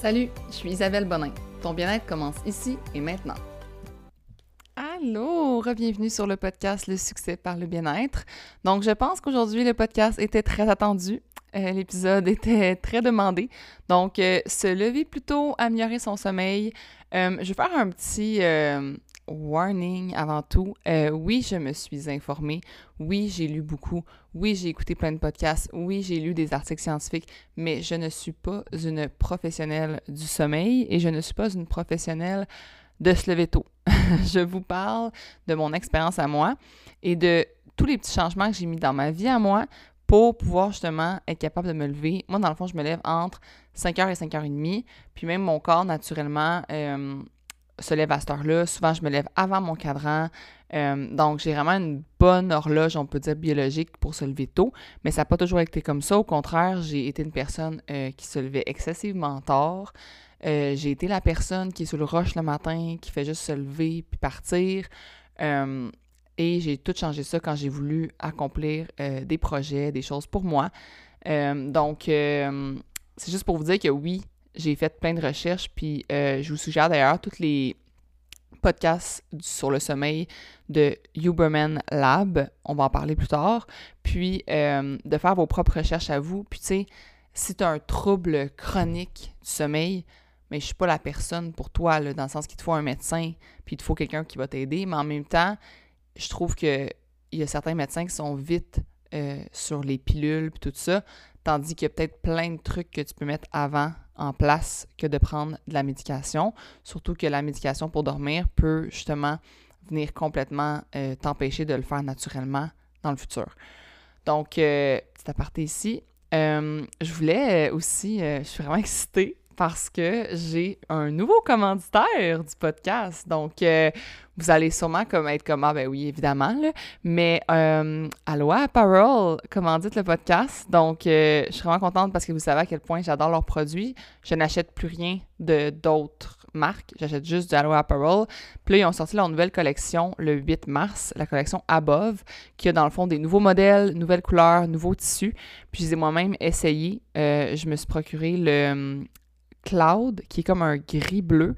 Salut, je suis Isabelle Bonin. Ton bien-être commence ici et maintenant. Allô, bienvenue sur le podcast Le succès par le bien-être. Donc, je pense qu'aujourd'hui, le podcast était très attendu. Euh, l'épisode était très demandé. Donc, euh, se lever plus tôt, améliorer son sommeil. Euh, je vais faire un petit warning avant tout. oui, je me suis informée. Oui, j'ai lu beaucoup. Oui, j'ai écouté plein de podcasts. Oui, j'ai lu des articles scientifiques. Mais je ne suis pas une professionnelle du sommeil et je ne suis pas une professionnelle de se lever tôt. je vous parle de mon expérience à moi et de tous les petits changements que j'ai mis dans ma vie à moi pour pouvoir justement être capable de me lever. Moi, dans le fond, je me lève entre 5h et 5h30. Puis même mon corps, naturellement, euh, se lève à cette heure-là. Souvent, je me lève avant mon cadran. Euh, donc, j'ai vraiment une bonne horloge, on peut dire, biologique pour se lever tôt. Mais ça n'a pas toujours été comme ça. Au contraire, j'ai été une personne euh, qui se levait excessivement tard. j'ai été la personne qui est sur le roche le matin, qui fait juste se lever puis partir. Et j'ai tout changé ça quand j'ai voulu accomplir euh, des projets, des choses pour moi. Euh, donc, euh, c'est juste pour vous dire que oui, j'ai fait plein de recherches, puis je vous suggère d'ailleurs tous les podcasts sur le sommeil de Huberman Lab. On va en parler plus tard. Puis, de faire vos propres recherches à vous. Puis, tu sais, si tu as un trouble chronique du sommeil, mais je suis pas la personne pour toi, dans le sens qu'il te faut un médecin, puis il te faut quelqu'un qui va t'aider, mais en même temps, je trouve qu'il y a certains médecins qui sont vite euh, sur les pilules et tout ça, tandis qu'il y a peut-être plein de trucs que tu peux mettre avant en place que de prendre de la médication. Surtout que la médication pour dormir peut justement venir complètement euh, t'empêcher de le faire naturellement dans le futur. Donc, euh, petit aparté ici. je voulais aussi, je suis vraiment excitée parce que j'ai un nouveau commanditaire du podcast. Donc, euh, vous allez sûrement comme être comme Ah, ben oui, évidemment, là. mais euh, Aloha Apparel commandite le podcast. Donc, euh, je suis vraiment contente parce que vous savez à quel point j'adore leurs produits. Je n'achète plus rien de d'autres marques. J'achète juste du Aloha Apparel. Puis là, ils ont sorti leur nouvelle collection le 8 mars, la collection Above, qui a dans le fond des nouveaux modèles, nouvelles couleurs, nouveaux tissus. Puis, je les ai moi-même essayés. je me suis procuré le Cloud, qui est comme un gris-bleu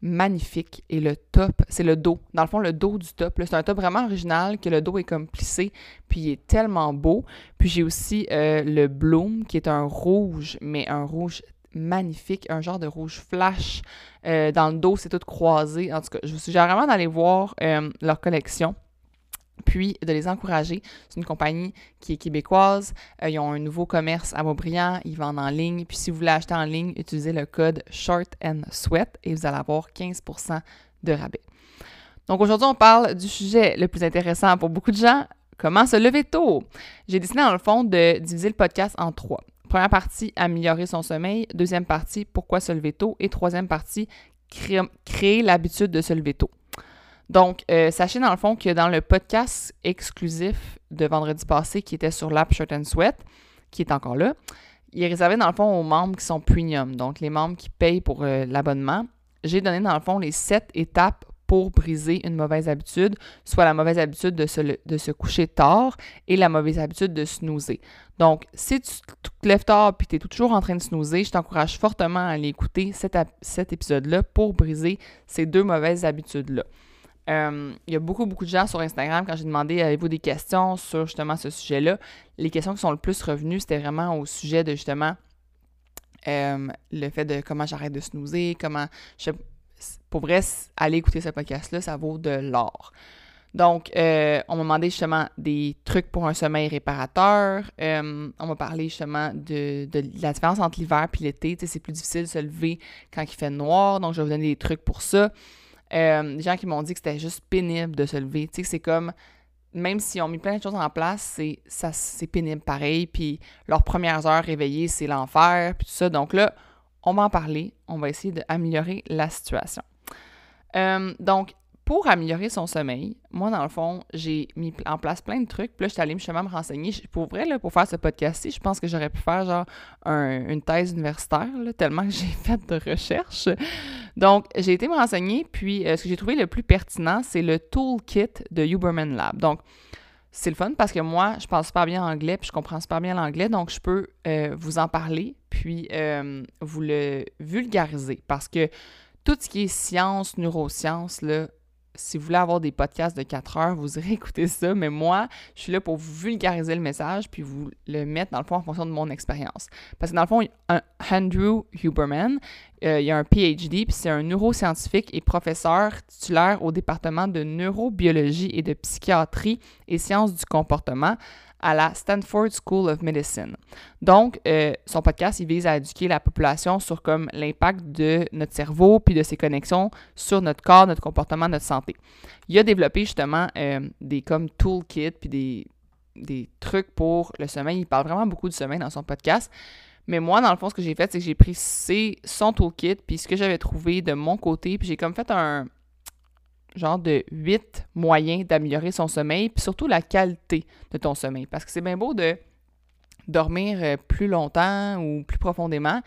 magnifique. Et le top, c'est le dos. Dans le fond, le dos du top. C'est un top vraiment original, que le dos est comme plissé, puis il est tellement beau. Puis j'ai aussi euh, le Bloom, qui est un rouge, mais un rouge magnifique, un genre de rouge flash. Euh, dans le dos, c'est tout croisé. En tout cas, je vous suggère vraiment d'aller voir euh, leur collection puis de les encourager. C'est une compagnie qui est québécoise. Euh, ils ont un nouveau commerce à Beaubriand. Ils vendent en ligne. Puis si vous voulez acheter en ligne, utilisez le code Short and Sweat et vous allez avoir 15% de rabais. Donc aujourd'hui, on parle du sujet le plus intéressant pour beaucoup de gens, comment se lever tôt? J'ai décidé dans le fond de diviser le podcast en trois. Première partie, améliorer son sommeil. Deuxième partie, pourquoi se lever tôt? Et troisième partie, créer l'habitude de se lever tôt. Donc, euh, sachez dans le fond que dans le podcast exclusif de vendredi passé qui était sur l'app Shirt and Sweat, qui est encore là, il est réservé dans le fond aux membres qui sont premium, donc les membres qui payent pour euh, l'abonnement. J'ai donné dans le fond les sept étapes pour briser une mauvaise habitude, soit la mauvaise habitude de se, coucher tard et la mauvaise habitude de snoozer. Donc, si tu te lèves tard et tu es toujours en train de snoozer, je t'encourage fortement à aller écouter cet, cet épisode-là pour briser ces deux mauvaises habitudes-là. Euh, il y a beaucoup, beaucoup de gens sur Instagram, quand j'ai demandé avez-vous des questions sur justement ce sujet-là, les questions qui sont le plus revenues, c'était vraiment au sujet de justement euh, le fait de comment j'arrête de snoozer, comment. Je, pour vrai, aller écouter ce podcast-là, ça vaut de l'or. Donc, euh, on m'a demandé justement des trucs pour un sommeil réparateur. on m'a parlé justement de, de, la différence entre l'hiver et l'été. C'est plus difficile de se lever quand il fait noir. Donc, je vais vous donner des trucs pour ça. Euh, des gens qui m'ont dit que c'était juste pénible de se lever. Tu sais, c'est comme, même s'ils ont mis plein de choses en place, c'est, ça, c'est pénible pareil. Puis leurs premières heures réveillées, c'est l'enfer, puis tout ça. Donc là, on va en parler. On va essayer d'améliorer la situation. Euh, donc, pour améliorer son sommeil, moi, dans le fond, j'ai mis en place plein de trucs. Puis là, je suis allée me renseigner. Pour vrai, là, pour faire ce podcast-ci, je pense que j'aurais pu faire genre une thèse universitaire, tellement que j'ai fait de recherche. Donc, j'ai été me renseigner. Puis, euh, ce que j'ai trouvé le plus pertinent, c'est le toolkit de Huberman Lab. Donc, c'est le fun parce que moi, je parle super bien anglais, puis je comprends super bien l'anglais, donc je peux euh, vous en parler, puis euh, vous le vulgariser. Parce que tout ce qui est science, neurosciences, là, si vous voulez avoir des podcasts de 4 heures, vous irez écouter ça. Mais moi, je suis là pour vous vulgariser le message puis vous le mettre dans le fond en fonction de mon expérience. Parce que dans le fond, Andrew Huberman, euh, il a un PhD, puis c'est un neuroscientifique et professeur titulaire au département de neurobiologie et de psychiatrie et sciences du comportement à la Stanford School of Medicine. Donc, euh, son podcast, il vise à éduquer la population sur comme l'impact de notre cerveau puis de ses connexions sur notre corps, notre comportement, notre santé. Il a développé justement euh, des comme toolkits puis des, des trucs pour le sommeil. Il parle vraiment beaucoup du sommeil dans son podcast. Mais moi, dans le fond, ce que j'ai fait, c'est que j'ai pris son toolkit, puis ce que j'avais trouvé de mon côté, puis j'ai comme fait un, genre de huit moyens d'améliorer son sommeil, puis surtout la qualité de ton sommeil. Parce que c'est bien beau de dormir euh, plus longtemps ou plus profondément,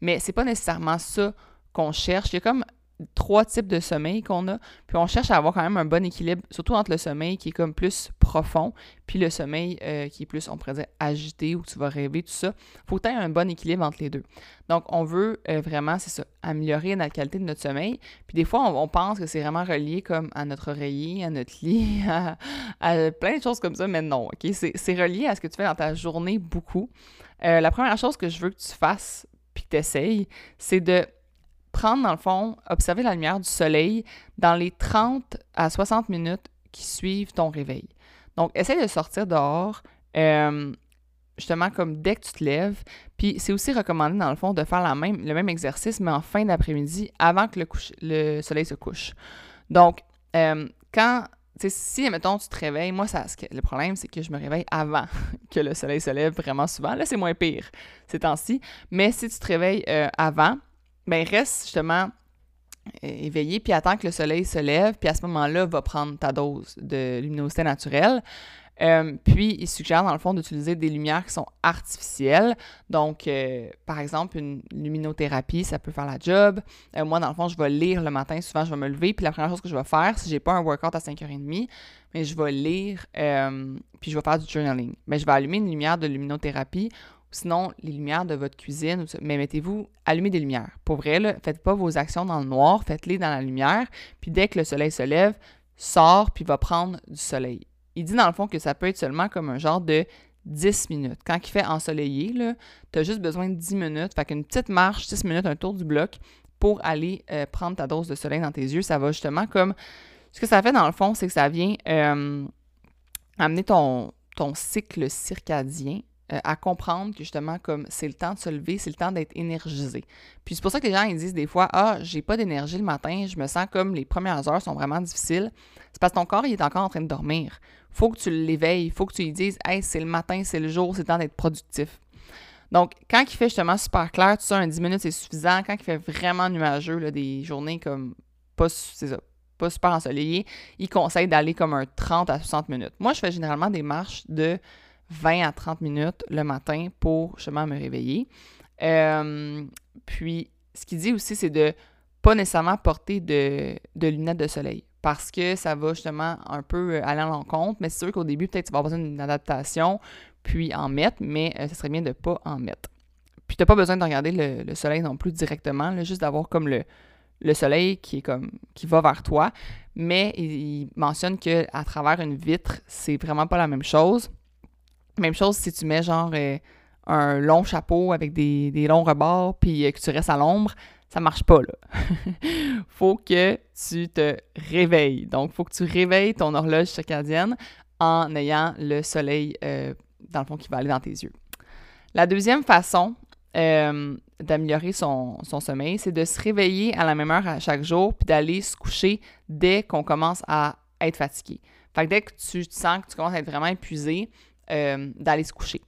mais c'est pas nécessairement ça qu'on cherche. Il y a comme trois types de sommeil qu'on a. Puis on cherche à avoir quand même un bon équilibre, surtout entre le sommeil qui est comme plus profond, puis le sommeil euh, qui est plus, on pourrait dire, agité, où tu vas rêver, tout ça. faut que tu un bon équilibre entre les deux. Donc, on veut euh, vraiment, c'est ça, améliorer la qualité de notre sommeil. Puis des fois, on, pense que c'est vraiment relié comme à notre oreiller, à notre lit, à, plein de choses comme ça, mais non, OK? C'est relié à ce que tu fais dans ta journée beaucoup. Euh, la première chose que je veux que tu fasses, puis que tu essayes, c'est de prendre, dans le fond, observer la lumière du soleil dans les 30 à 60 minutes qui suivent ton réveil. Donc, essaye de sortir dehors, euh, justement, comme dès que tu te lèves. Puis, c'est aussi recommandé, dans le fond, de faire le même exercice, mais en fin d'après-midi, avant que le, le, soleil se couche. Donc, euh, quand si, mettons, tu te réveilles, moi, ça, le problème, c'est que je me réveille avant que le soleil se lève vraiment souvent. Là, c'est moins pire ces temps-ci. Mais si tu te réveilles euh, avant, ben reste justement euh, éveillé, puis attends que le soleil se lève, puis à ce moment-là, va prendre ta dose de luminosité naturelle. Euh, puis, il suggère, dans le fond, d'utiliser des lumières qui sont artificielles. Donc, euh, par exemple, une luminothérapie, ça peut faire la job. moi, dans le fond, je vais lire le matin. Souvent, je vais me lever. Puis, la première chose que je vais faire, si j'ai pas un workout à 5h30, mais je vais lire, puis je vais faire du journaling. Mais je vais allumer une lumière de luminothérapie sinon les lumières de votre cuisine. Mais mettez-vous, allumez des lumières. Pour vrai, là, faites pas vos actions dans le noir, faites-les dans la lumière. Puis dès que le soleil se lève, sort puis va prendre du soleil. Il dit dans le fond que ça peut être seulement comme un genre de 10 minutes. Quand il fait ensoleillé, tu as juste besoin de 10 minutes. Fait qu'une petite marche, 10 minutes, un tour du bloc pour aller euh, prendre ta dose de soleil dans tes yeux. Ça va justement comme. Ce que ça fait dans le fond, c'est que ça vient euh, amener ton, ton cycle circadien euh, à comprendre que justement, comme c'est le temps de se lever, c'est le temps d'être énergisé. Puis c'est pour ça que les gens ils disent des fois Ah, j'ai pas d'énergie le matin, je me sens comme les premières heures sont vraiment difficiles. C'est parce que ton corps il est encore en train de dormir. faut que tu l'éveilles, faut que tu lui dises Hey, c'est le matin, c'est le jour, c'est le temps d'être productif. Donc, quand il fait justement super clair, tu sais, un 10 minutes, c'est suffisant. Quand il fait vraiment nuageux, là, des journées comme pas, ça, pas super ensoleillées, il conseille d'aller comme un 30 à 60 minutes. Moi, je fais généralement des marches de 20 à 30 minutes le matin pour justement me réveiller. Euh, puis, ce qu'il dit aussi, c'est de pas nécessairement porter de, lunettes de soleil parce que ça va justement un peu euh, aller à l'encontre. Mais c'est sûr qu'au début, peut-être tu vas avoir besoin d'une adaptation, puis en mettre, mais euh, ce serait bien de pas en mettre. Puis tu n'as pas besoin de regarder le, soleil non plus directement, juste d'avoir comme le, le soleil qui est comme qui va vers toi. Mais il, il mentionne qu'à travers une vitre, c'est vraiment pas la même chose. Même chose si tu mets genre euh, un long chapeau avec des, longs rebords puis euh, que tu restes à l'ombre, ça marche pas là. faut que tu te réveilles. Donc, faut que tu réveilles ton horloge circadienne en ayant le soleil euh, dans le fond qui va aller dans tes yeux. La deuxième façon d'améliorer son, son, sommeil, c'est de se réveiller à la même heure à chaque jour puis d'aller se coucher dès qu'on commence à être fatigué. Fait que dès que tu sens que tu commences à être vraiment épuisé, euh, d'aller se coucher.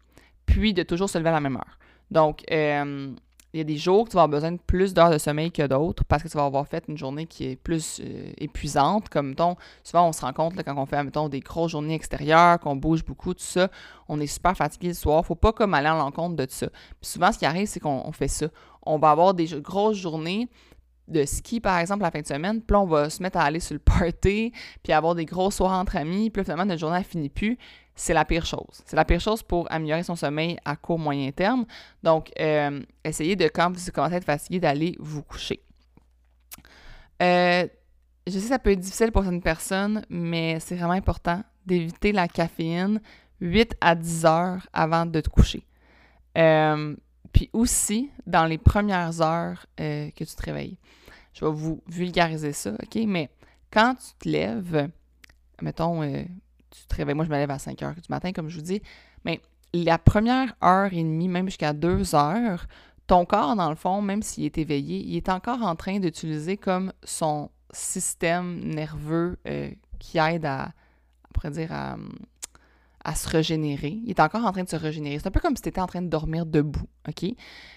Puis de toujours se lever à la même heure. Donc, euh, il y a des jours que tu vas avoir besoin de plus d'heures de sommeil que d'autres parce que tu vas avoir fait une journée qui est plus euh, épuisante. Comme, mettons, souvent on se rend compte quand on fait, mettons, des grosses journées extérieures, qu'on bouge beaucoup, tout ça, on est super fatigué le soir. Faut pas comme aller à l'encontre de ça. Puis souvent, ce qui arrive, c'est qu'on fait ça. On va avoir des grosses journées de ski, par exemple, la fin de semaine, puis on va se mettre à aller sur le party, puis avoir des grosses soirées entre amis, puis finalement, notre journée, elle finit plus c'est la pire chose. C'est la pire chose pour améliorer son sommeil à court moyen terme. Donc, euh, essayez de, quand vous commencez à être fatigué, d'aller vous coucher. Euh, je sais que ça peut être difficile pour certaines personnes, mais c'est vraiment important d'éviter la caféine 8 à 10 heures avant de te coucher. Euh, puis aussi, dans les premières heures que tu te réveilles. Je vais vous vulgariser ça, OK? Mais quand tu te lèves, mettons, tu te réveilles. Moi, je me lève à 5 heures du matin, comme je vous dis. Mais la première heure et demie, même jusqu'à 2 heures, ton corps, dans le fond, même s'il est éveillé, il est encore en train d'utiliser comme son système nerveux euh, qui aide à, à dire, à, à se régénérer. Il est encore en train de se régénérer. C'est un peu comme si tu étais en train de dormir debout, OK?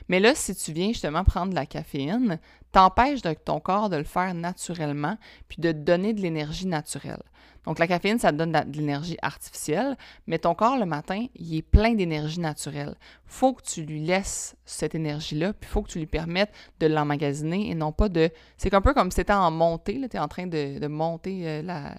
Mais là, si tu viens justement prendre de la caféine, t'empêches ton corps de le faire naturellement, puis de te donner de l'énergie naturelle. Donc, la caféine, ça te donne de l'énergie artificielle, mais ton corps, le matin, il est plein d'énergie naturelle. faut que tu lui laisses cette énergie-là, puis il faut que tu lui permettes de l'emmagasiner et non pas de... C'est un peu comme si tu étais en montée, tu es en train de, monter euh, la,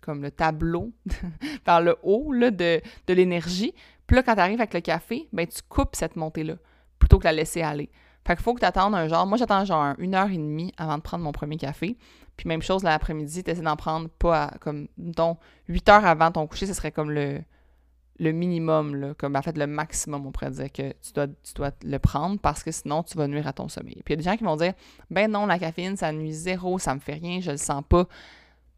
comme le tableau par le haut là, de, de l'énergie. Puis là, quand tu arrives avec le café, ben, tu coupes cette montée-là plutôt que la laisser aller. Fait qu'il faut que tu attendes un genre. Moi, j'attends genre une heure et demie avant de prendre mon premier café. Puis même chose l'après-midi, tu essaies d'en prendre pas comme, mettons, 8 heures avant ton coucher, ce serait comme le, le minimum, là, comme en fait le maximum, on pourrait dire que tu dois, tu dois le prendre parce que sinon tu vas nuire à ton sommeil. Puis il y a des gens qui vont dire Ben non, la caféine, ça nuit zéro, ça me fait rien, je le sens pas.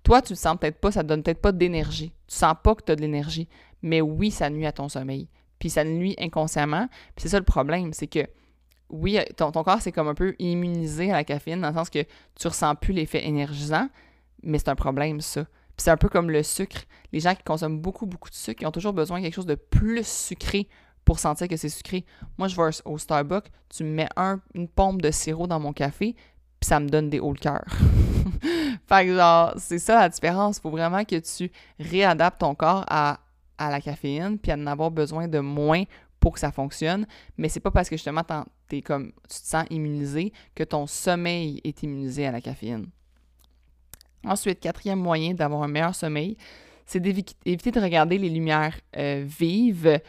Toi, tu le sens peut-être pas, ça te donne peut-être pas d'énergie. Tu sens pas que tu as de l'énergie. Mais oui, ça nuit à ton sommeil. Puis ça nuit inconsciemment. Puis c'est ça le problème, c'est que oui, ton, corps, c'est comme un peu immunisé à la caféine, dans le sens que tu ressens plus l'effet énergisant, mais c'est un problème, ça. Puis c'est un peu comme le sucre. Les gens qui consomment beaucoup, beaucoup de sucre, ils ont toujours besoin de quelque chose de plus sucré pour sentir que c'est sucré. Moi, je vais au Starbucks, tu me mets une pompe de sirop dans mon café, puis ça me donne des hauts le cœur. fait que genre, c'est ça la différence. Faut vraiment que tu réadaptes ton corps à, la caféine, puis à en avoir besoin de moins pour que ça fonctionne. Mais c'est pas parce que justement es comme, tu te sens immunisé que ton sommeil est immunisé à la caféine. Ensuite, quatrième moyen d'avoir un meilleur sommeil, c'est d'éviter de regarder les lumières euh, vives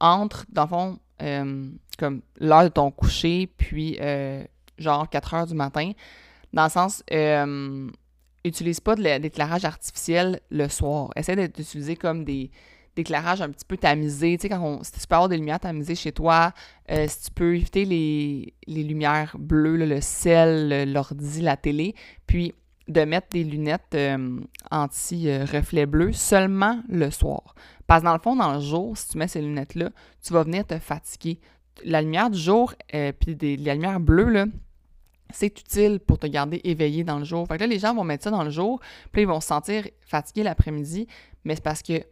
entre, dans le fond, euh, comme l'heure de ton coucher, puis euh, genre 4 heures du matin. Dans le sens, euh, utilise pas d'éclairage artificiel le soir. Essaie d'utiliser comme des éclairages un petit peu tamisés. Tu sais, quand si tu peux avoir des lumières tamisées chez toi, euh, si tu peux éviter les, lumières bleues, le sel, l'ordi, la télé, puis de mettre des lunettes euh, anti-reflet bleu seulement le soir. Parce que dans le fond, dans le jour, si tu mets ces lunettes-là, tu vas venir te fatiguer. La lumière du jour, euh, puis la lumière bleue, là, c'est utile pour te garder éveillé dans le jour. Fait que là, les gens vont mettre ça dans le jour, puis ils vont se sentir fatigués l'après-midi, mais c'est parce que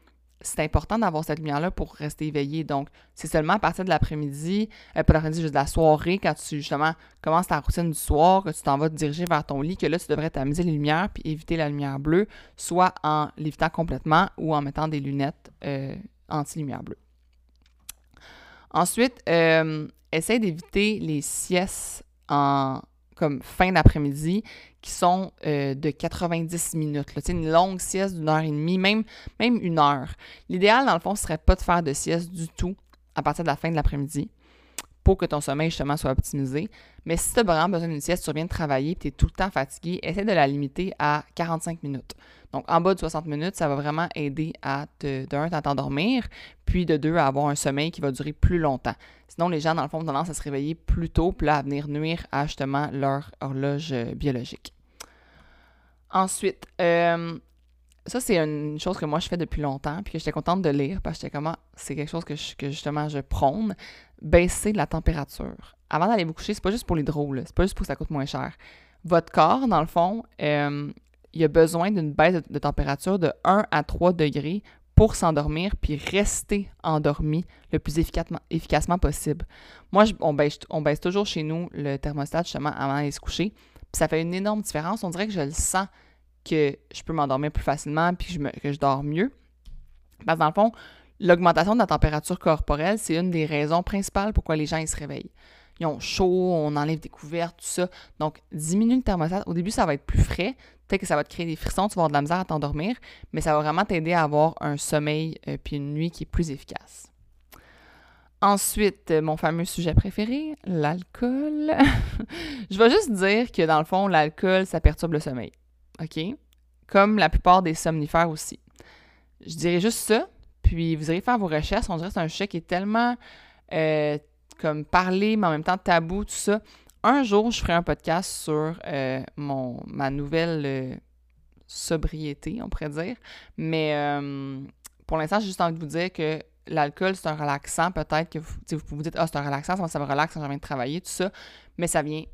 c'est important d'avoir cette lumière-là pour rester éveillé. Donc, c'est seulement à partir de l'après-midi, euh, pas l'après-midi, juste de la soirée, quand tu justement commences ta routine du soir, que tu t'en vas te diriger vers ton lit, que là, tu devrais t'amuser les lumières puis éviter la lumière bleue, soit en l'évitant complètement ou en mettant des lunettes euh, anti-lumière bleue. Ensuite, euh, essaie d'éviter les siestes en comme fin d'après-midi qui sont euh, de 90 minutes. C'est une longue sieste d'une heure et demie, même, même une heure. L'idéal, dans le fond, ce serait pas de faire de sieste du tout à partir de la fin de l'après-midi pour que ton sommeil, justement, soit optimisé. Mais si tu as vraiment besoin d'une sieste, tu reviens de travailler et tu es tout le temps fatigué, essaie de la limiter à 45 minutes. Donc, en bas de 60 minutes, ça va vraiment aider à, te, d'un, t'endormir, puis de deux, à avoir un sommeil qui va durer plus longtemps. Sinon, les gens, dans le fond, ont tendance à se réveiller plus tôt, puis à venir nuire à justement leur horloge euh, biologique. Ensuite, euh, ça, c'est une chose que moi, je fais depuis longtemps, puis que j'étais contente de lire, parce que comment, c'est quelque chose que justement je prône, baisser la température. Avant d'aller vous coucher, c'est pas juste pour les drôles, c'est pas juste pour que ça coûte moins cher. Votre corps, dans le fond, euh, il a besoin d'une baisse de, température de 1 à 3 degrés pour s'endormir puis rester endormi le plus efficacement, possible. Moi, on, baisse, on, baisse, toujours chez nous le thermostat justement avant d'aller se coucher. Puis ça fait une énorme différence. On dirait que je le sens que je peux m'endormir plus facilement puis que je, me, que je dors mieux. Parce que dans le fond, l'augmentation de la température corporelle, c'est une des raisons principales pourquoi les gens se réveillent ils ont chaud, on enlève des couvertes, tout ça. Donc, diminue le thermostat. Au début, ça va être plus frais. Peut-être que ça va te créer des frissons, tu vas avoir de la misère à t'endormir, mais ça va vraiment t'aider à avoir un sommeil euh, puis une nuit qui est plus efficace. Ensuite, euh, mon fameux sujet préféré, l'alcool. je vais juste dire que dans le fond, l'alcool, ça perturbe le sommeil. OK? Comme la plupart des somnifères aussi. Je dirais juste ça, puis vous irez faire vos recherches. On dirait que c'est un sujet qui est tellement euh, comme parler, mais en même temps tabou, tout ça. Un jour, je ferai un podcast sur euh, mon, ma nouvelle sobriété, on pourrait dire. Mais pour l'instant, j'ai juste envie de vous dire que l'alcool, c'est un relaxant. Peut-être que vous, vous vous dites, ah, c'est un relaxant, ça, me relaxe quand j'ai envie de travailler, tout ça. Mais ça vient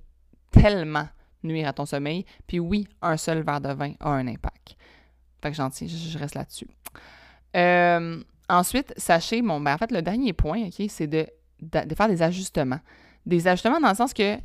tellement nuire à ton sommeil. Puis oui, un seul verre de vin a un impact. Fait que gentil, je reste là-dessus. Euh, ensuite, sachez, bon, ben, en fait, le dernier point, OK, c'est de, faire des ajustements. Des ajustements dans le sens que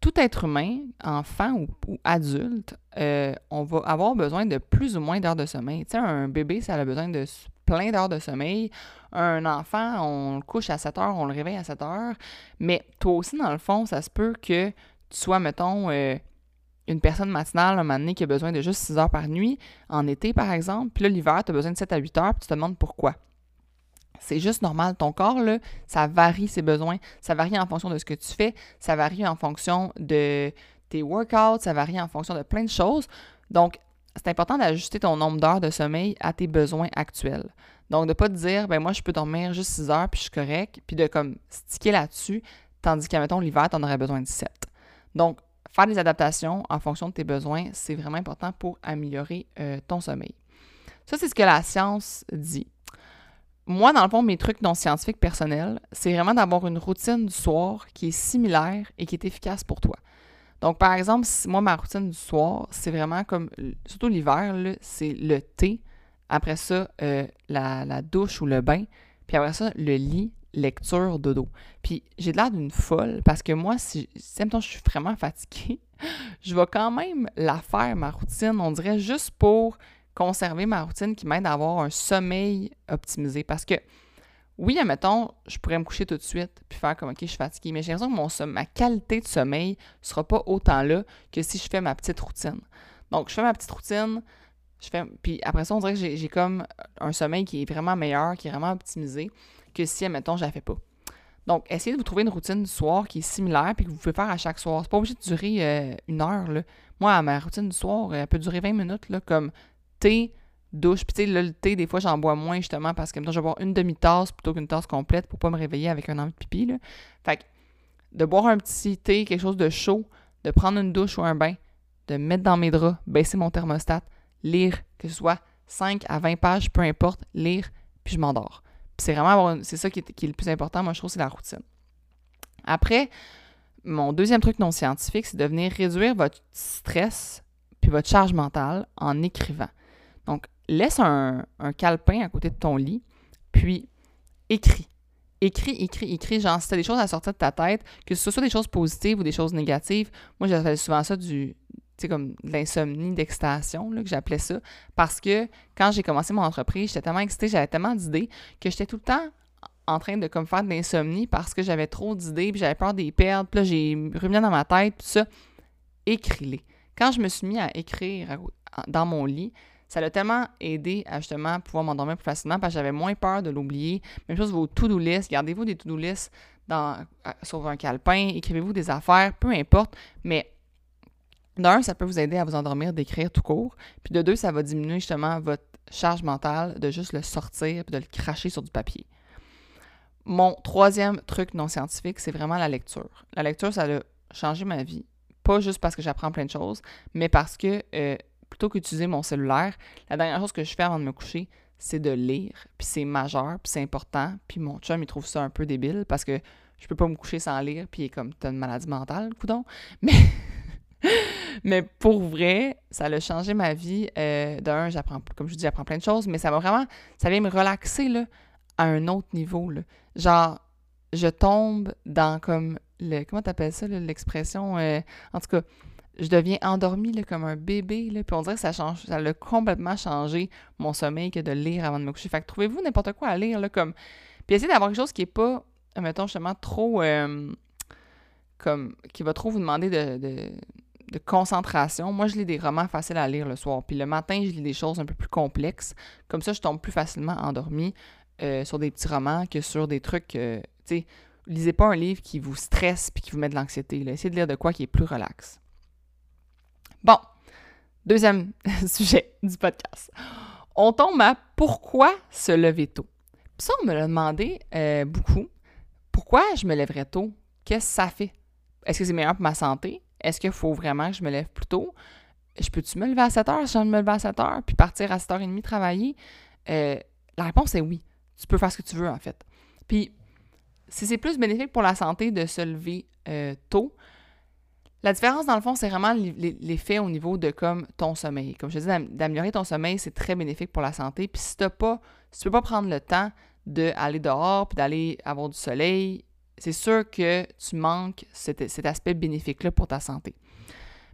tout être humain, enfant ou, adulte, euh, on va avoir besoin de plus ou moins d'heures de sommeil. Tu sais, un bébé, ça a besoin de plein d'heures de sommeil. Un enfant, on le couche à 7 heures, on le réveille à 7 heures. Mais toi aussi, dans le fond, ça se peut que tu sois, mettons, euh, une personne matinale, un moment donné, qui a besoin de juste 6 heures par nuit, en été, par exemple. Puis là, l'hiver, tu as besoin de 7 à 8 heures, puis tu te demandes pourquoi. C'est juste normal. Ton corps, là, ça varie ses besoins. Ça varie en fonction de ce que tu fais. Ça varie en fonction de tes workouts. Ça varie en fonction de plein de choses. Donc, c'est important d'ajuster ton nombre d'heures de sommeil à tes besoins actuels. Donc, de ne pas te dire, ben moi, je peux dormir juste 6 heures, puis je suis correct, puis de comme sticker là-dessus, tandis qu'à, mettons, l'hiver, tu en aurais besoin de 7. Donc, faire des adaptations en fonction de tes besoins, c'est vraiment important pour améliorer euh, ton sommeil. Ça, c'est ce que la science dit. Moi, dans le fond, mes trucs non scientifiques personnels, c'est vraiment d'avoir une routine du soir qui est similaire et qui est efficace pour toi. Donc, par exemple, moi, ma routine du soir, c'est vraiment comme, surtout l'hiver, c'est le thé. Après ça, euh, la, douche ou le bain. Puis après ça, le lit, lecture, dodo. Puis j'ai l'air d'une folle parce que moi, si, si je suis vraiment fatiguée, je vais quand même la faire, ma routine, on dirait juste pour conserver ma routine qui m'aide à avoir un sommeil optimisé. Parce que oui, admettons, je pourrais me coucher tout de suite puis faire comme OK, je suis fatiguée, mais j'ai l'impression que ma qualité de sommeil ne sera pas autant là que si je fais ma petite routine. Donc, je fais ma petite routine, puis après ça, on dirait que j'ai comme un sommeil qui est vraiment meilleur, qui est vraiment optimisé que si, admettons, je la fais pas. Donc, essayez de vous trouver une routine du soir qui est similaire puis que vous pouvez faire à chaque soir. C'est pas obligé de durer euh, une heure. Là. Moi, ma routine du soir, elle peut durer 20 minutes, comme thé, douche. Puis tu sais, le thé, des fois, j'en bois moins justement parce que je vais boire une demi-tasse plutôt qu'une tasse complète pour pas me réveiller avec un envie de pipi. Là. Fait que de boire un petit thé, quelque chose de chaud, de prendre une douche ou un bain, de mettre dans mes draps, baisser mon thermostat, lire, que ce soit 5 à 20 pages, peu importe, lire, puis je m'endors. c'est vraiment c'est ça qui est, le plus important, moi je trouve, c'est la routine. Après, mon deuxième truc non scientifique, c'est de venir réduire votre stress puis votre charge mentale en écrivant. Donc, laisse un, calepin à côté de ton lit, puis écris. Écris, écris, écris. Genre, si des choses à sortir de ta tête, que ce soit des choses positives ou des choses négatives, moi, j'appelle souvent ça du, sais, comme de l'insomnie d'excitation, que j'appelais ça. Parce que quand j'ai commencé mon entreprise, j'étais tellement excitée, j'avais tellement d'idées que j'étais tout le temps en train de comme faire de l'insomnie parce que j'avais trop d'idées, puis j'avais peur d'y perdre, puis là, j'ai remis dans ma tête, tout ça. Écris-les. Quand je me suis mis à écrire dans mon lit, ça l'a tellement aidé à justement pouvoir m'endormir plus facilement parce que j'avais moins peur de l'oublier. Même chose vos to-do list. Gardez-vous des to-do list dans, sur un calepin, écrivez-vous des affaires, peu importe. Mais d'un, ça peut vous aider à vous endormir d'écrire tout court. Puis de deux, ça va diminuer justement votre charge mentale de juste le sortir et de le cracher sur du papier. Mon troisième truc non scientifique, c'est vraiment la lecture. La lecture, ça a changé ma vie. Pas juste parce que j'apprends plein de choses, mais parce que euh, plutôt qu'utiliser mon cellulaire, la dernière chose que je fais avant de me coucher, c'est de lire. Puis c'est majeur, puis c'est important. Puis mon chum, il trouve ça un peu débile parce que je peux pas me coucher sans lire, puis il est comme, t'as une maladie mentale, coudon. Mais, mais pour vrai, ça a changé ma vie. Euh, D'un, j'apprends, comme je vous dis, j'apprends plein de choses, mais ça va vraiment, ça vient me relaxer, là, à un autre niveau, là. Genre, je tombe dans comme le, comment t'appelles ça, l'expression, euh, en tout cas, je deviens endormie là, comme un bébé. Là, puis on dirait que ça change, ça a complètement changé mon sommeil que de lire avant de me coucher. Fait que trouvez-vous n'importe quoi à lire, là, comme. Puis essayez d'avoir quelque chose qui est pas, mettons, justement, trop. Euh, comme. qui va trop vous demander de, de concentration. Moi, je lis des romans faciles à lire le soir. Puis le matin, je lis des choses un peu plus complexes. Comme ça, je tombe plus facilement endormie euh, sur des petits romans que sur des trucs. Euh, tu sais, lisez pas un livre qui vous stresse puis qui vous met de l'anxiété. Essayez de lire de quoi qui est plus relax. Bon, deuxième sujet du podcast. On tombe à pourquoi se lever tôt? Puis ça, on me l'a demandé euh, beaucoup. Pourquoi je me lèverais tôt? Qu'est-ce que ça fait? Est-ce que c'est meilleur pour ma santé? Est-ce qu'il faut vraiment que je me lève plus tôt? Je peux-tu me lever à 7 heures si je me lever à 7 heures puis partir à 7h30 travailler? Euh, la réponse est oui. Tu peux faire ce que tu veux, en fait. Puis, si c'est plus bénéfique pour la santé de se lever euh, tôt, la différence, dans le fond, c'est vraiment l'effet au niveau de comme ton sommeil. Comme je te dis, d'améliorer ton sommeil, c'est très bénéfique pour la santé. Puis si tu pas, tu peux pas prendre le temps d'aller dehors puis d'aller avoir du soleil, c'est sûr que tu manques cet, aspect bénéfique-là pour ta santé.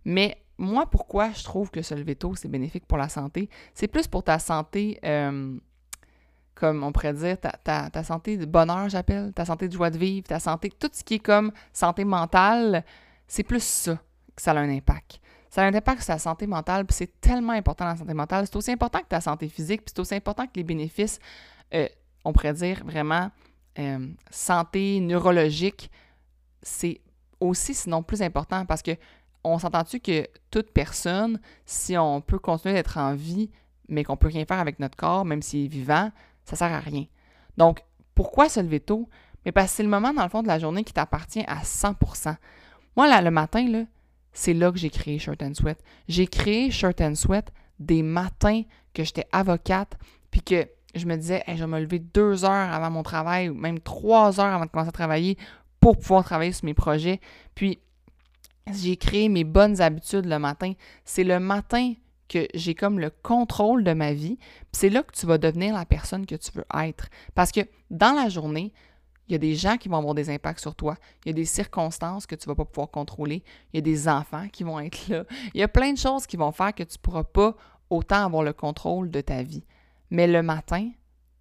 Mais moi, pourquoi je trouve que se lever tôt, c'est bénéfique pour la santé? C'est plus pour ta santé, euh, comme on pourrait dire, ta, ta santé de bonheur, j'appelle, ta santé de joie de vivre, ta santé, tout ce qui est comme santé mentale, c'est plus ça que ça a un impact. Ça a un impact sur la santé mentale, puis c'est tellement important la santé mentale. C'est aussi important que ta santé physique, puis c'est aussi important que les bénéfices, euh, on pourrait dire vraiment euh, santé neurologique, c'est aussi sinon plus important parce que on s'entend-tu que toute personne, si on peut continuer d'être en vie, mais qu'on peut rien faire avec notre corps, même s'il est vivant, ça sert à rien. Donc, pourquoi se lever tôt? Mais parce que c'est le moment, dans le fond, de la journée qui t'appartient à 100% moi, là, le matin, là, c'est là que j'ai créé Shirt and Sweat. J'ai créé Shirt and Sweat des matins que j'étais avocate, puis que je me disais, je vais me lever deux heures avant mon travail, ou même trois heures avant de commencer à travailler pour pouvoir travailler sur mes projets. Puis, j'ai créé mes bonnes habitudes le matin. C'est le matin que j'ai comme le contrôle de ma vie. C'est là que tu vas devenir la personne que tu veux être. Parce que dans la journée, il y a des gens qui vont avoir des impacts sur toi. Il y a des circonstances que tu ne vas pas pouvoir contrôler. Il y a des enfants qui vont être là. Il y a plein de choses qui vont faire que tu ne pourras pas autant avoir le contrôle de ta vie. Mais le matin,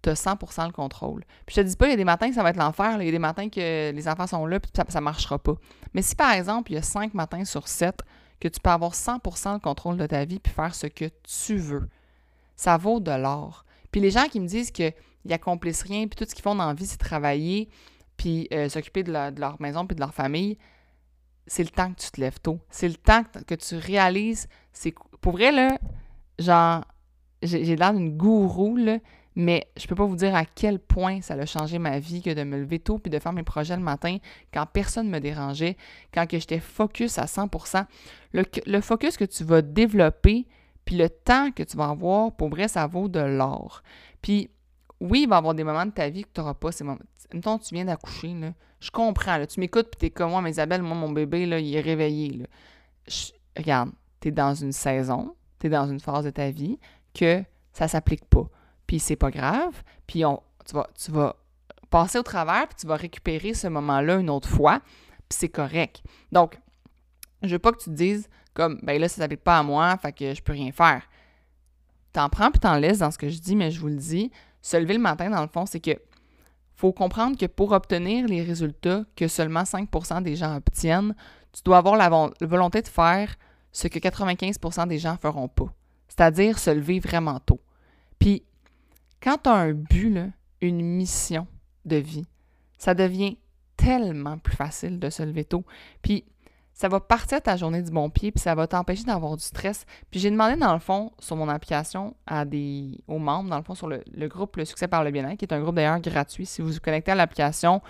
tu as 100% le contrôle. Puis je te dis pas, il y a des matins que ça va être l'enfer. Il y a des matins que les enfants sont là puis ça ne marchera pas. Mais si par exemple, il y a cinq matins sur sept que tu peux avoir 100% le contrôle de ta vie puis faire ce que tu veux, ça vaut de l'or. Puis les gens qui me disent que ils accomplissent rien, puis tout ce qu'ils font dans la vie, c'est travailler, puis euh, s'occuper de, leur maison, puis de leur famille, c'est le temps que tu te lèves tôt. C'est le temps que, tu réalises. C'est Pour vrai, là, genre, j'ai l'air d'une gourou, mais je peux pas vous dire à quel point ça a changé ma vie que de me lever tôt puis de faire mes projets le matin quand personne ne me dérangeait, quand j'étais focus à 100%. Le, focus que tu vas développer, puis le temps que tu vas avoir, pour vrai, ça vaut de l'or. Puis oui, il va y avoir des moments de ta vie que tu n'auras pas ces moments. Mettons, tu viens d'accoucher, là. Je comprends. Tu m'écoutes, puis t'es comme moi, mais Isabelle, moi, mon bébé, là, il est réveillé, là. Regarde, t'es dans une saison, t'es dans une phase de ta vie que ça s'applique pas. Puis c'est pas grave, puis on, tu, vas, tu vas passer au travers, puis tu vas récupérer ce moment-là une autre fois, puis c'est correct. Donc, je veux pas que tu te dises comme, ben là, ça s'applique pas à moi, fait que je peux rien faire. T'en prends puis t'en laisses dans ce que je dis, mais je vous le dis, se lever le matin, dans le fond, c'est que faut comprendre que pour obtenir les résultats que seulement 5% des gens obtiennent, tu dois avoir la, volonté de faire ce que 95% des gens feront pas, c'est-à-dire se lever vraiment tôt. Puis, quand tu as un but, une mission de vie, ça devient tellement plus facile de se lever tôt. Puis, ça va partir ta journée du bon pied, puis ça va t'empêcher d'avoir du stress. Puis j'ai demandé, dans le fond, sur mon application, à des, aux membres, dans le fond, sur le, groupe Le Succès par le bien-être, qui est un groupe d'ailleurs gratuit. Si vous vous connectez à l'application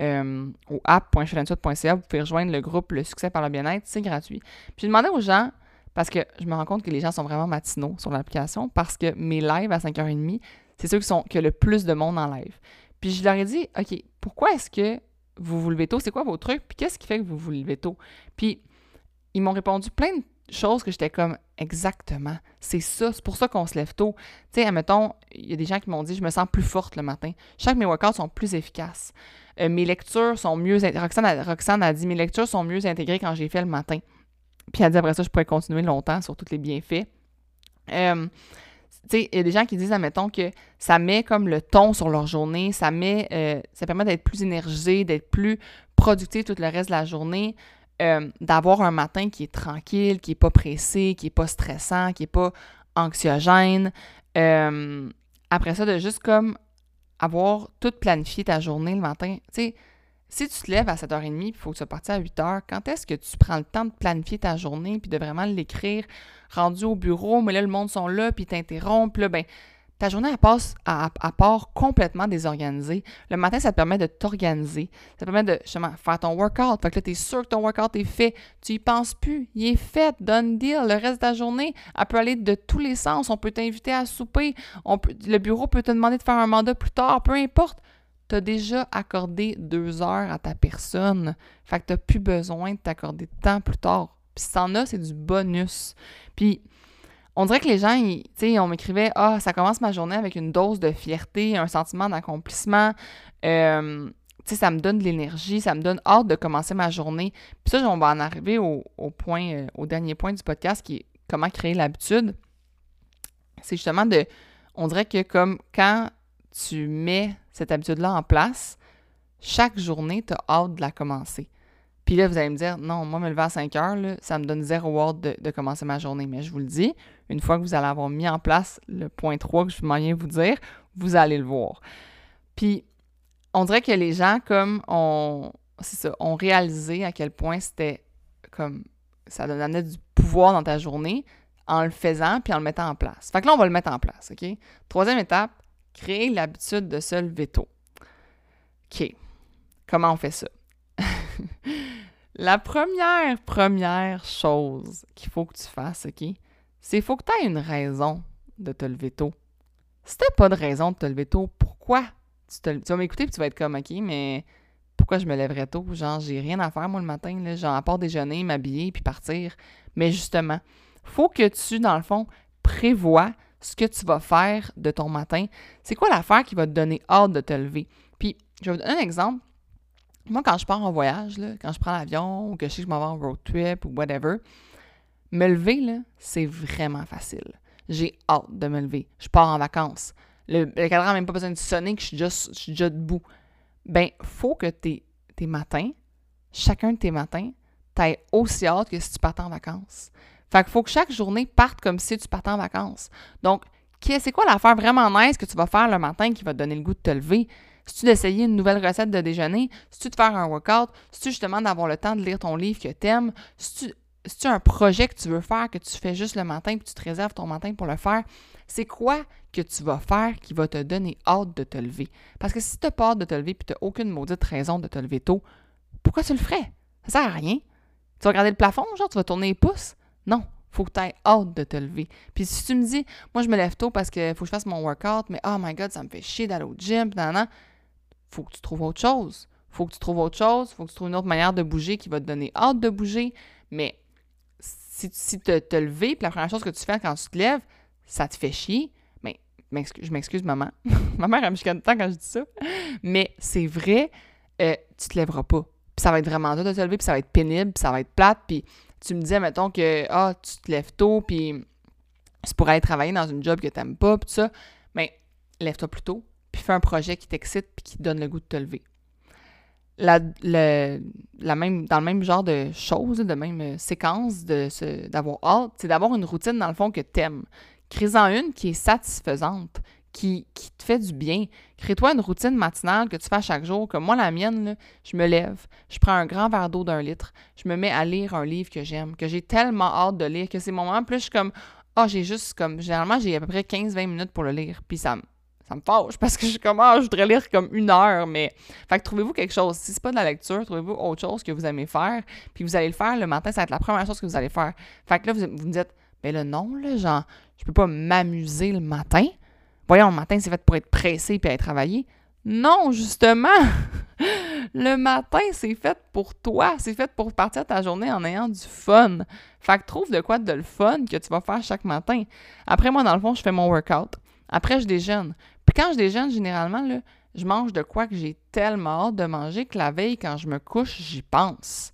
euh, au vous pouvez rejoindre le groupe Le Succès par le bien-être, c'est gratuit. Puis j'ai demandé aux gens, parce que je me rends compte que les gens sont vraiment matinaux sur l'application, parce que mes lives à 5h30, c'est ceux qui sont que le plus de monde en live. Puis je leur ai dit, OK, pourquoi est-ce que vous vous levez tôt, c'est quoi vos trucs, puis qu'est-ce qui fait que vous vous levez tôt? Puis ils m'ont répondu plein de choses que j'étais comme exactement, c'est ça, c'est pour ça qu'on se lève tôt. Tu sais, admettons, il y a des gens qui m'ont dit je me sens plus forte le matin. Chaque mes workouts sont plus efficaces. Euh, mes lectures sont mieux. Roxane a, Roxane a dit mes lectures sont mieux intégrées quand j'ai fait le matin. Puis elle dit après ça, je pourrais continuer longtemps sur tous les bienfaits. Euh, tu sais, il y a des gens qui disent, admettons, que ça met comme le ton sur leur journée, ça met, euh, ça permet d'être plus énergisé, d'être plus productif tout le reste de la journée. euh, d'avoir un matin qui est tranquille, qui n'est pas pressé, qui n'est pas stressant, qui n'est pas anxiogène. Après ça, de juste comme avoir tout planifié ta journée le matin. Tu sais, si tu te lèves à 7h30 il faut que tu sois parti à 8h, quand est-ce que tu prends le temps de planifier ta journée puis de vraiment l'écrire rendu au bureau, mais là, le monde sont là, puis t'interrompent, là, ben, ta journée, elle passe à, part complètement désorganisée. Le matin, ça te permet de t'organiser. Ça te permet de justement faire ton workout. Fait que là, tu es sûr que ton workout est fait. Tu y penses plus. Il est fait. Done deal. Le reste de la journée, elle peut aller de tous les sens. On peut t'inviter à souper. Le bureau peut te demander de faire un mandat plus tard. Peu importe. Tu déjà accordé deux heures à ta personne. Fait que tu n'as plus besoin de t'accorder de temps plus tard. Puis si t'en as, c'est du bonus. Puis on dirait que les gens, tu sais, on m'écrivait Ah, ça commence ma journée avec une dose de fierté, un sentiment d'accomplissement. Euh, tu sais, ça me donne de l'énergie, ça me donne hâte de commencer ma journée. Puis ça, on va en arriver au, point, euh, au dernier point du podcast qui est comment créer l'habitude. C'est justement de. On dirait que comme quand tu mets cette habitude-là en place, chaque journée, tu as hâte de la commencer. Puis là, vous allez me dire, non, moi, me lever à 5 heures, ça me donne zéro hâte de, commencer ma journée. Mais je vous le dis, une fois que vous allez avoir mis en place le point 3 que je viens vous dire, vous allez le voir. Puis, on dirait que les gens, comme, ont, ça, réalisé à quel point c'était comme, ça donnait du pouvoir dans ta journée en le faisant puis en le mettant en place. Fait que là, on va le mettre en place, OK? Troisième étape, créer l'habitude de se lever tôt. OK. Comment on fait ça? La première, première chose qu'il faut que tu fasses, OK, c'est qu'il faut que tu aies une raison de te lever tôt. Si tu pas de raison de te lever tôt, pourquoi tu, te, tu vas m'écouter et tu vas être comme, OK, mais pourquoi je me lèverais tôt? Genre, j'ai rien à faire, moi, le matin, genre, à part déjeuner, m'habiller puis partir. Mais justement, faut que tu, dans le fond, prévois ce que tu vas faire de ton matin. C'est quoi l'affaire qui va te donner hâte de te lever? Puis, je vais vous donner un exemple. Moi, quand je pars en voyage, quand je prends l'avion ou que je sais que je m'en vais en road trip ou whatever, me lever, là, c'est vraiment facile. J'ai hâte de me lever. Je pars en vacances. Le, cadran n'a même pas besoin de sonner que je suis déjà, je suis déjà debout. Ben, faut que tes, tes matins, chacun de tes matins, t'aies aussi hâte que si tu partais en vacances. Fait qu'il faut que chaque journée parte comme si tu partais en vacances. Donc, c'est quoi l'affaire vraiment nice que tu vas faire le matin qui va te donner le goût de te lever? Si tu d'essayer une nouvelle recette de déjeuner, si tu de faire un workout, si tu justement d'avoir le temps de lire ton livre que tu aimes, si as un projet que tu veux faire, que tu fais juste le matin, puis tu te réserves ton matin pour le faire, c'est quoi que tu vas faire qui va te donner hâte de te lever? Parce que si tu pas hâte de te lever puis tu n'as aucune maudite raison de te lever tôt, pourquoi tu le ferais? Ça sert à rien. Tu vas regarder le plafond, genre, tu vas tourner les pouces? Non, faut que tu aies hâte de te lever. Puis si tu me dis, moi, je me lève tôt parce qu'il faut que je fasse mon workout, mais oh my God, ça me fait chier d'aller au gym, nan, faut que tu trouves autre chose. Faut que tu trouves autre chose, faut que tu trouves une autre manière de bouger qui va te donner hâte de bouger. Mais si, si te, te lever, puis la première chose que tu fais quand tu te lèves, ça te fait chier, mais je m'excuse, maman. Ma mère, elle me temps quand je dis ça. Mais c'est vrai, euh, tu te lèveras pas. Puis ça va être vraiment dur de te lever, puis ça va être pénible, puis ça va être plate. Puis tu me disais, mettons que ah, tu te lèves tôt, puis tu pourrais aller travailler dans une job que tu n'aimes pas, puis tout ça. Mais lève-toi plus tôt, puis fais un projet qui t'excite puis qui te donne le goût de te lever. La, la même, dans le même genre de choses, de même euh, séquence d'avoir hâte, c'est d'avoir une routine dans le fond que t'aimes. Crée-en une qui est satisfaisante, qui, te fait du bien. Crée-toi une routine matinale que tu fais chaque jour. Comme moi, la mienne, je me lève, je prends un grand verre d'eau d'un litre, je me mets à lire un livre que j'aime, que j'ai tellement hâte de lire, que c'est mon moment. Plus je suis comme, oh, j'ai juste comme, généralement, j'ai à peu près 15-20 minutes pour le lire. Puis ça, ça me parce que je commence, ah, je voudrais lire comme une heure, mais. Fait que trouvez-vous quelque chose. Si c'est pas de la lecture, trouvez-vous autre chose que vous aimez faire, puis vous allez le faire le matin, ça va être la première chose que vous allez faire. Fait que là, vous, vous me dites, mais le non, là, genre, je peux pas m'amuser le matin. Voyons, le matin, c'est fait pour être pressé puis aller travailler. Non, justement! le matin, c'est fait pour toi. C'est fait pour partir ta journée en ayant du fun. Fait que trouve de quoi de le fun que tu vas faire chaque matin. Après, moi, dans le fond, je fais mon workout. Après, je déjeune. Puis quand je déjeune, généralement, là, je mange de quoi que j'ai tellement hâte de manger que la veille, quand je me couche, j'y pense.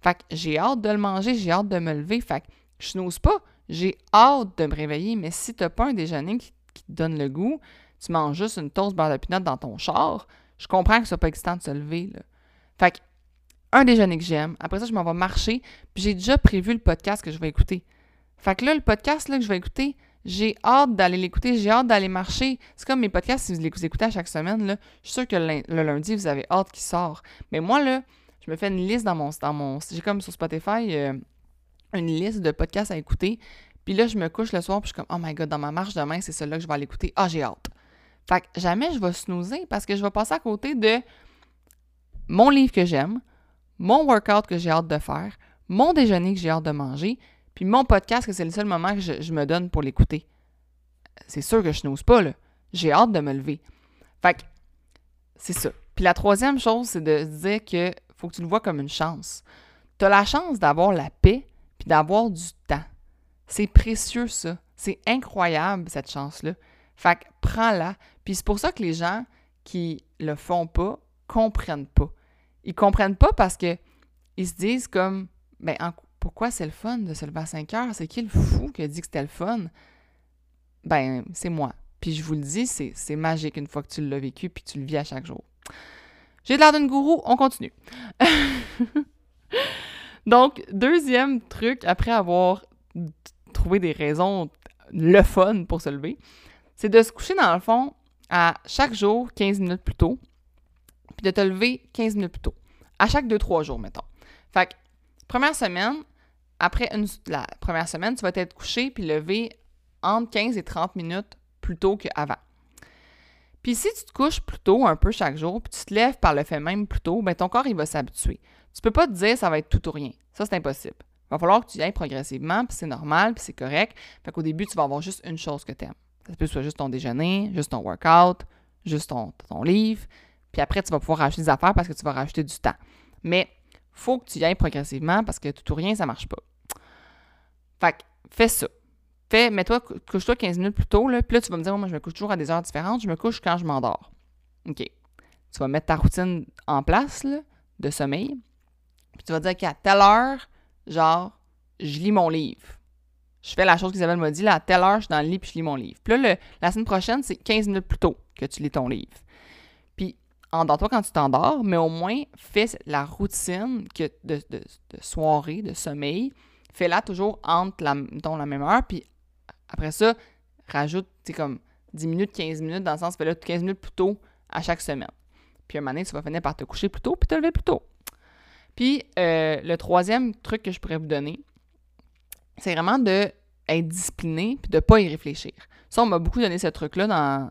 Fait que j'ai hâte de le manger, j'ai hâte de me lever. Fait que je n'ose pas, j'ai hâte de me réveiller. Mais si tu n'as pas un déjeuner qui, donne le goût, tu manges juste une toast beurre de pinot dans ton char, je comprends que ce soit pas excitant de se lever. Fait que un déjeuner que j'aime. Après ça, je m'en vais marcher, puis j'ai déjà prévu le podcast que je vais écouter. Fait que là, le podcast que je vais écouter, j'ai hâte d'aller l'écouter, j'ai hâte d'aller marcher. C'est comme mes podcasts, si vous les écoutez à chaque semaine, je suis sûre que le, lundi, vous avez hâte qu'il sort. Mais moi, là, je me fais une liste dans mon... Dans mon j'ai comme sur Spotify euh, une liste de podcasts à écouter. Puis là, je me couche le soir, puis je suis comme, oh my god, dans ma marche demain, c'est celui-là que je vais aller écouter. Ah, j'ai hâte. Fait que jamais je vais snoozer parce que je vais passer à côté de mon livre que j'aime, mon workout que j'ai hâte de faire, mon déjeuner que j'ai hâte de manger, puis mon podcast que c'est le seul moment que je, me donne pour l'écouter. C'est sûr que je n'ose pas, là. J'ai hâte de me lever. Fait que, c'est ça. Puis la troisième chose, c'est de dire que faut que tu le vois comme une chance. Tu as la chance d'avoir la paix puis d'avoir du temps. C'est précieux, ça. C'est incroyable, cette chance-là. Fait que prends-la. Puis c'est pour ça que les gens qui le font pas comprennent pas. Ils comprennent pas parce que ils se disent comme ben pourquoi c'est le fun de se lever à 5 heures? C'est qui le fou qui a dit que c'était le fun? Ben, c'est moi. Puis je vous le dis, c'est magique une fois que tu l'as vécu puis tu le vis à chaque jour. J'ai l'air d'une gourou, on continue. Donc, deuxième truc, après avoir trouvé des raisons le fun pour se lever, c'est de se coucher dans le fond à chaque jour 15 minutes plus tôt, puis de te lever 15 minutes plus tôt. À chaque 2-3 jours, mettons. Fait que, première semaine, après la première semaine, tu vas être couché puis lever entre 15 et 30 minutes plus tôt qu'avant. Puis si tu te couches plus tôt un peu chaque jour, puis tu te lèves par le fait même plus tôt, ben ton corps, il va s'habituer. Tu peux pas te dire ça va être tout ou rien. Ça, c'est impossible. Il va falloir que tu y ailles progressivement, puis c'est normal, puis c'est correct. Fait qu'au début, tu vas avoir juste une chose que tu aimes. Ça peut être juste ton déjeuner, juste ton workout, juste ton, ton livre. Puis après, tu vas pouvoir rajouter des affaires parce que tu vas rajouter du temps. Mais faut que tu y ailles progressivement parce que tout ou rien, ça marche pas. Fait que fais ça. Fais, mets-toi, couche-toi 15 minutes plus tôt, là, puis là, tu vas me dire, moi, je me couche toujours à des heures différentes, je me couche quand je m'endors. OK. Tu vas mettre ta routine en place, de sommeil, puis tu vas dire qu'à telle heure, genre, je lis mon livre. Je fais la chose qu'Isabelle m'a dit, là, à telle heure, je suis dans le lit, puis je lis mon livre. Puis là, la semaine prochaine, c'est 15 minutes plus tôt que tu lis ton livre. Puis, endors-toi quand tu t'endors, mais au moins, fais la routine que de, soirée, de sommeil, fais-la toujours entre la, la même heure, puis après ça, rajoute, tu comme 10 minutes, 15 minutes, dans le sens, fais-le 15 minutes plus tôt à chaque semaine. Puis un moment donné, tu vas finir par te coucher plus tôt, puis te lever plus tôt. Puis euh, le troisième truc que je pourrais vous donner, c'est vraiment de être discipliné puis de ne pas y réfléchir. Ça, on m'a beaucoup donné ce truc-là dans,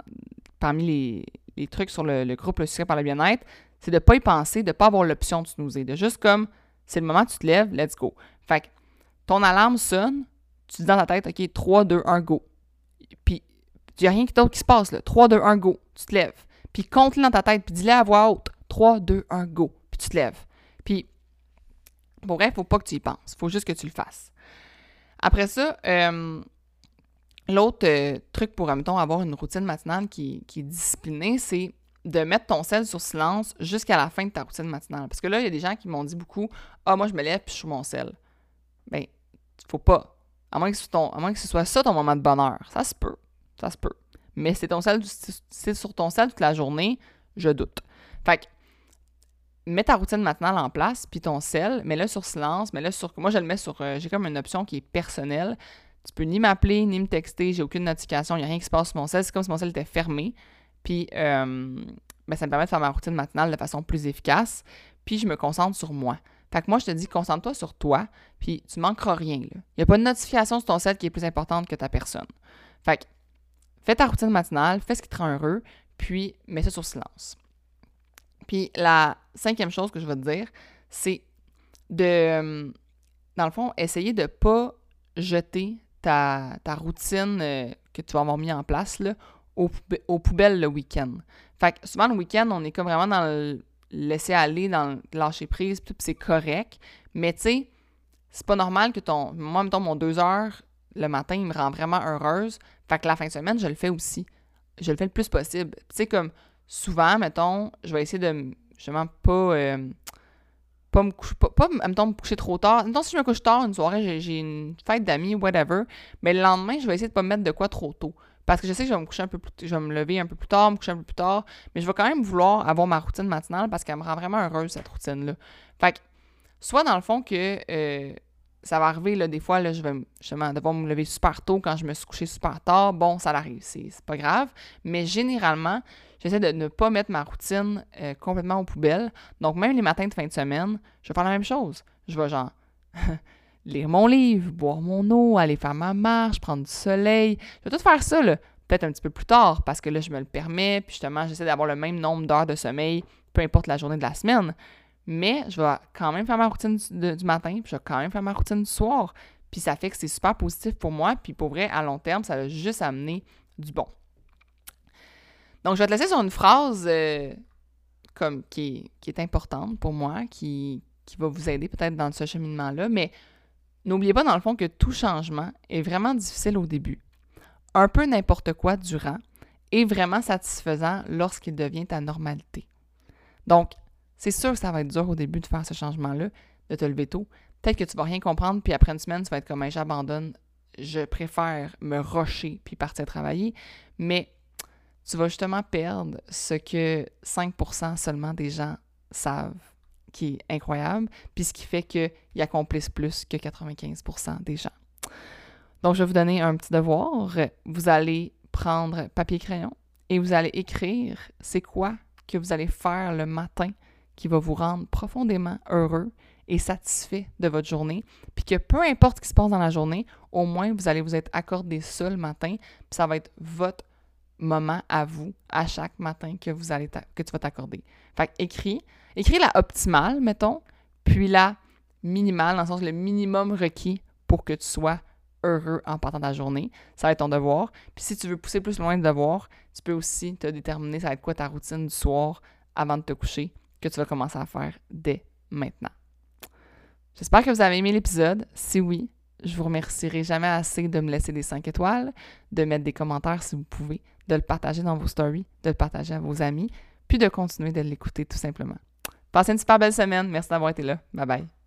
parmi les, trucs sur le, groupe Le Succès par le bien-être, c'est de ne pas y penser, de ne pas avoir l'option de snoozer, de juste comme, c'est le moment tu te lèves, let's go. Fait que ton alarme sonne, tu dis dans ta tête, OK, 3, 2, 1, go. Puis, il n'y a rien d'autre qui se passe, là. 3, 2, 1, go. Tu te lèves. Puis, compte-le dans ta tête, puis dis-le à voix haute. 3, 2, 1, go. Puis, tu te lèves. Puis, pour vrai, il ne faut pas que tu y penses. Il faut juste que tu le fasses. Après ça, euh, l'autre euh, truc pour, mettons, avoir une routine matinale qui, qui est disciplinée, c'est de mettre ton sel sur silence jusqu'à la fin de ta routine matinale. Parce que là, il y a des gens qui m'ont dit beaucoup Ah, moi, je me lève puis je suis mon sel. Ben, faut pas. À moins, que ce soit ça ton moment de bonheur. Ça se peut. Ça se peut. Mais c'est ton sel, c'est sur ton sel toute la journée, je doute. Fait que, mets ta routine matinale en place, puis ton sel, mets-le sur silence, mets-le sur. Moi, je le mets sur. Euh, j'ai comme une option qui est personnelle. Tu peux ni m'appeler, ni me texter, j'ai aucune notification, il n'y a rien qui se passe sur mon sel. C'est comme si mon sel était fermé. Puis, euh, ben, ça me permet de faire ma routine matinale de façon plus efficace. Puis, je me concentre sur moi. Fait que moi, je te dis, concentre-toi sur toi, puis tu manqueras rien. Il n'y a pas de notification sur ton site qui est plus importante que ta personne. Fait que fais ta routine matinale, fais ce qui te rend heureux, puis mets ça sur silence. Puis la cinquième chose que je vais te dire, c'est de, dans le fond, essayer de ne pas jeter ta, routine euh, que tu vas avoir mis en place là, aux, poubelles le week-end. Fait que souvent, le week-end, on est comme vraiment dans le, laisser aller dans lâcher prise, puis c'est correct. Mais tu sais, c'est pas normal que ton. Moi, mettons, mon deux heures le matin, il me rend vraiment heureuse. Fait que la fin de semaine, je le fais aussi. Je le fais le plus possible. Tu sais, comme souvent, mettons, je vais essayer de justement pas. Euh, pas me coucher, pas, me coucher trop tard. Mettons, si je me couche tard une soirée, j'ai une fête d'amis, whatever. Mais le lendemain, je vais essayer de pas me mettre de quoi trop tôt. Parce que je sais que je vais me coucher un peu plus je vais me lever un peu plus tard, me coucher un peu plus tard, mais je vais quand même vouloir avoir ma routine matinale parce qu'elle me rend vraiment heureuse, cette routine-là. Fait que soit dans le fond que euh, ça va arriver, là, des fois, là, je vais justement devoir me lever super tôt quand je me suis couché super tard. Bon, ça arrive, c'est pas grave. Mais généralement, j'essaie de ne pas mettre ma routine euh, complètement aux poubelles. Donc, même les matins de fin de semaine, je vais faire la même chose. Je vais genre lire mon livre, boire mon eau, aller faire ma marche, prendre du soleil. Je vais tout faire ça, là, peut-être un petit peu plus tard, parce que là, je me le permets. Puis justement, j'essaie d'avoir le même nombre d'heures de sommeil, peu importe la journée de la semaine. Mais je vais quand même faire ma routine du, matin, puis je vais quand même faire ma routine du soir. Puis ça fait que c'est super positif pour moi. Puis pour vrai, à long terme, ça va juste amener du bon. Donc, je vais te laisser sur une phrase euh, qui est, importante pour moi, qui, va vous aider peut-être dans ce cheminement-là. Mais n'oubliez pas, dans le fond, que tout changement est vraiment difficile au début. Un peu n'importe quoi durant est vraiment satisfaisant lorsqu'il devient ta normalité. Donc, c'est sûr que ça va être dur au début de faire ce changement-là, de te lever tôt. Peut-être que tu vas rien comprendre, puis après une semaine, tu vas être comme, j'abandonne, je préfère me rocher puis partir travailler. Mais tu vas justement perdre ce que 5% seulement des gens savent, qui est incroyable, puis ce qui fait qu'ils accomplissent plus que 95% des gens. Donc, je vais vous donner un petit devoir. Vous allez prendre papier-crayon et vous allez écrire c'est quoi que vous allez faire le matin qui va vous rendre profondément heureux et satisfait de votre journée, puis que peu importe ce qui se passe dans la journée, au moins vous allez vous être accordé ça le matin, puis ça va être votre moment à vous à chaque matin que vous allez que tu vas t'accorder. Fait écris, écris la optimale, mettons, puis la minimale, dans le sens le minimum requis pour que tu sois heureux en partant de journée. Ça va être ton devoir. Puis si tu veux pousser plus loin le devoir, tu peux aussi te déterminer ça va être quoi ta routine du soir avant de te coucher que tu vas commencer à faire dès maintenant. J'espère que vous avez aimé l'épisode. Si oui, je vous remercierai jamais assez de me laisser des 5 étoiles, de mettre des commentaires si vous pouvez, de le partager dans vos stories, de le partager à vos amis, puis de continuer de l'écouter tout simplement. Passez une super belle semaine. Merci d'avoir été là. Bye bye.